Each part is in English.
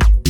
trust you.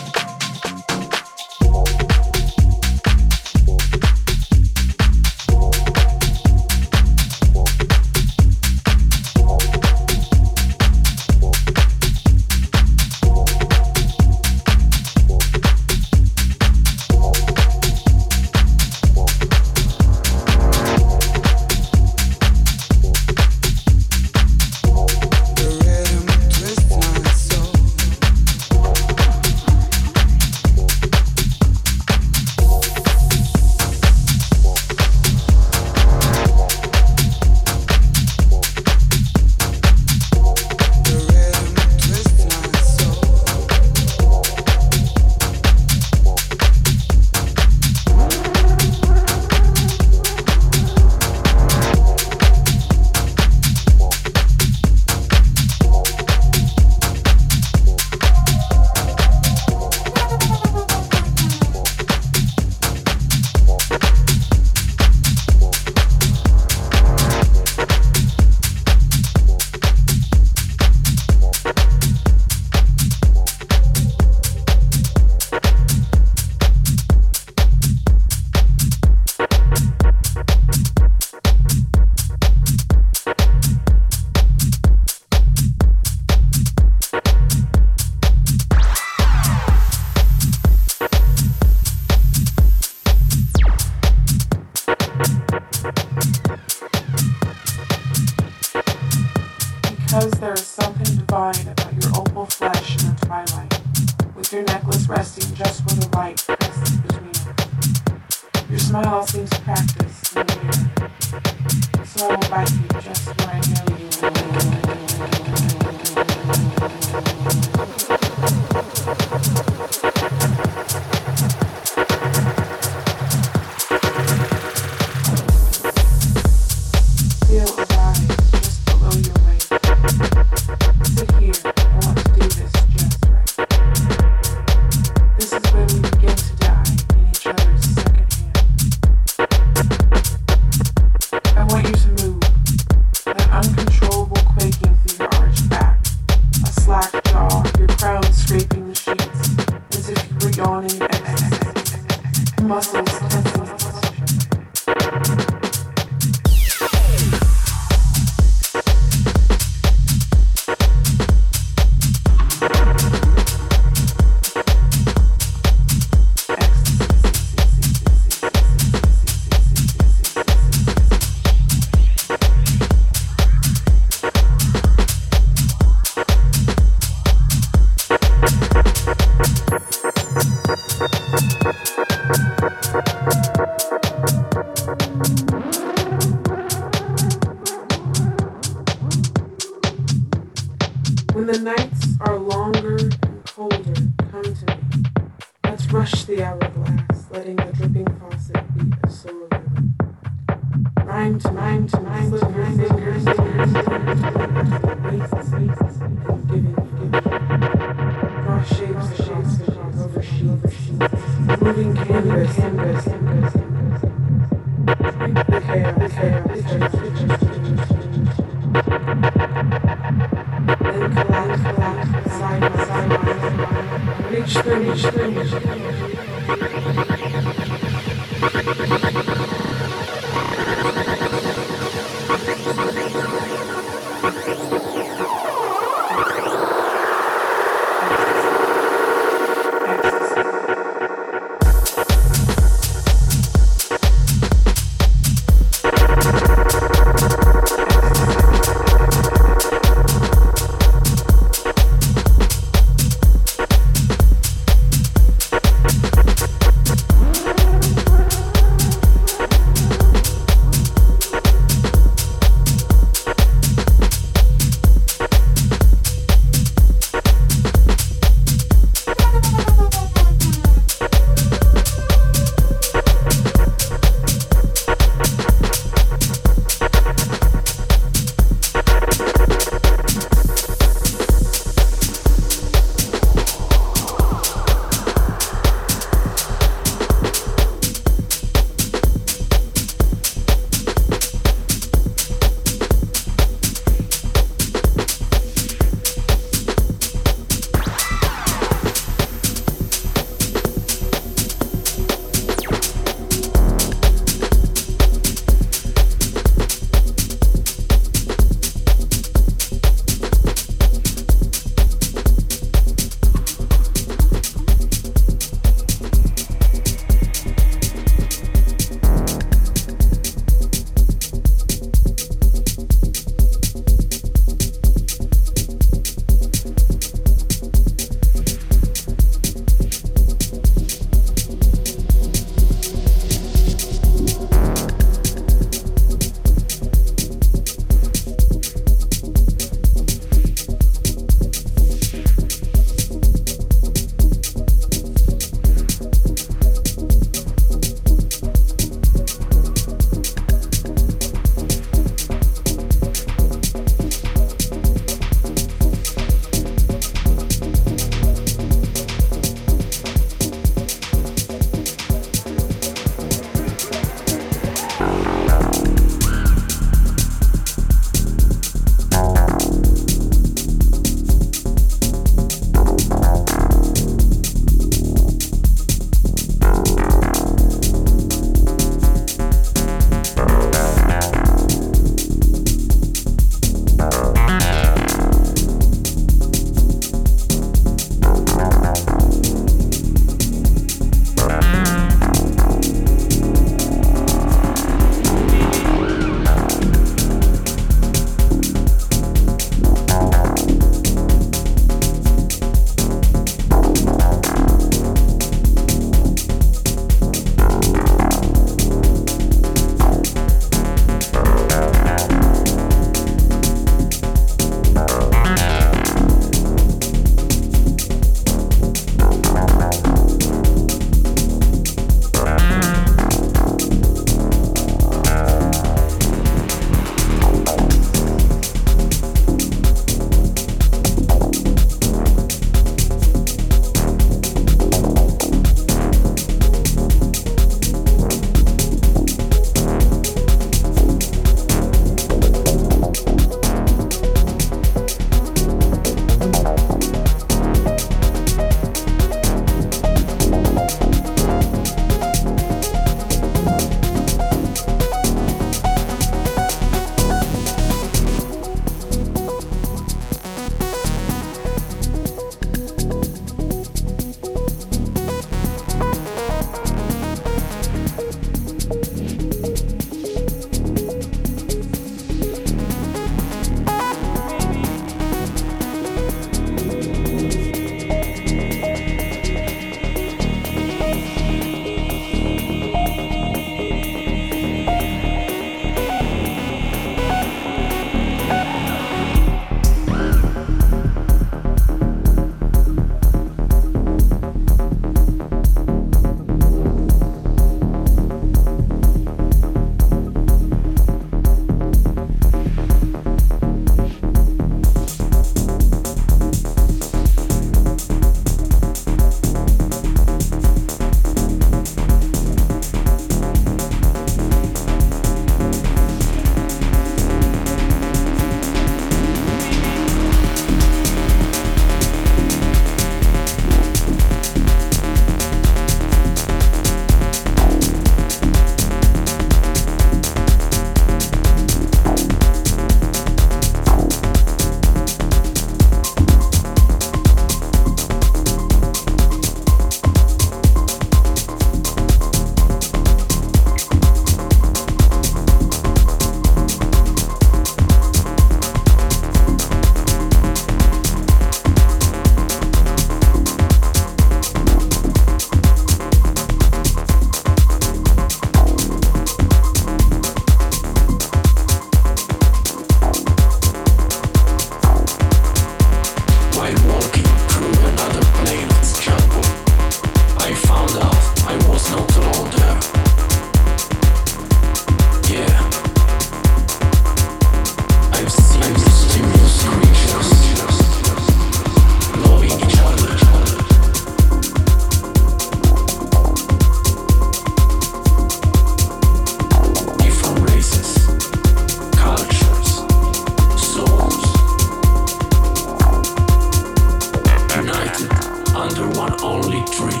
under one only tree.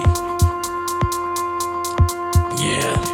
Yeah.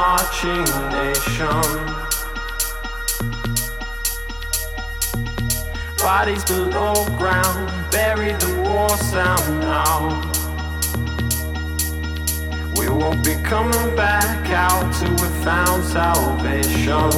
Marching nation. Bodies below ground, bury the war sound now. We won't be coming back out till we found salvation.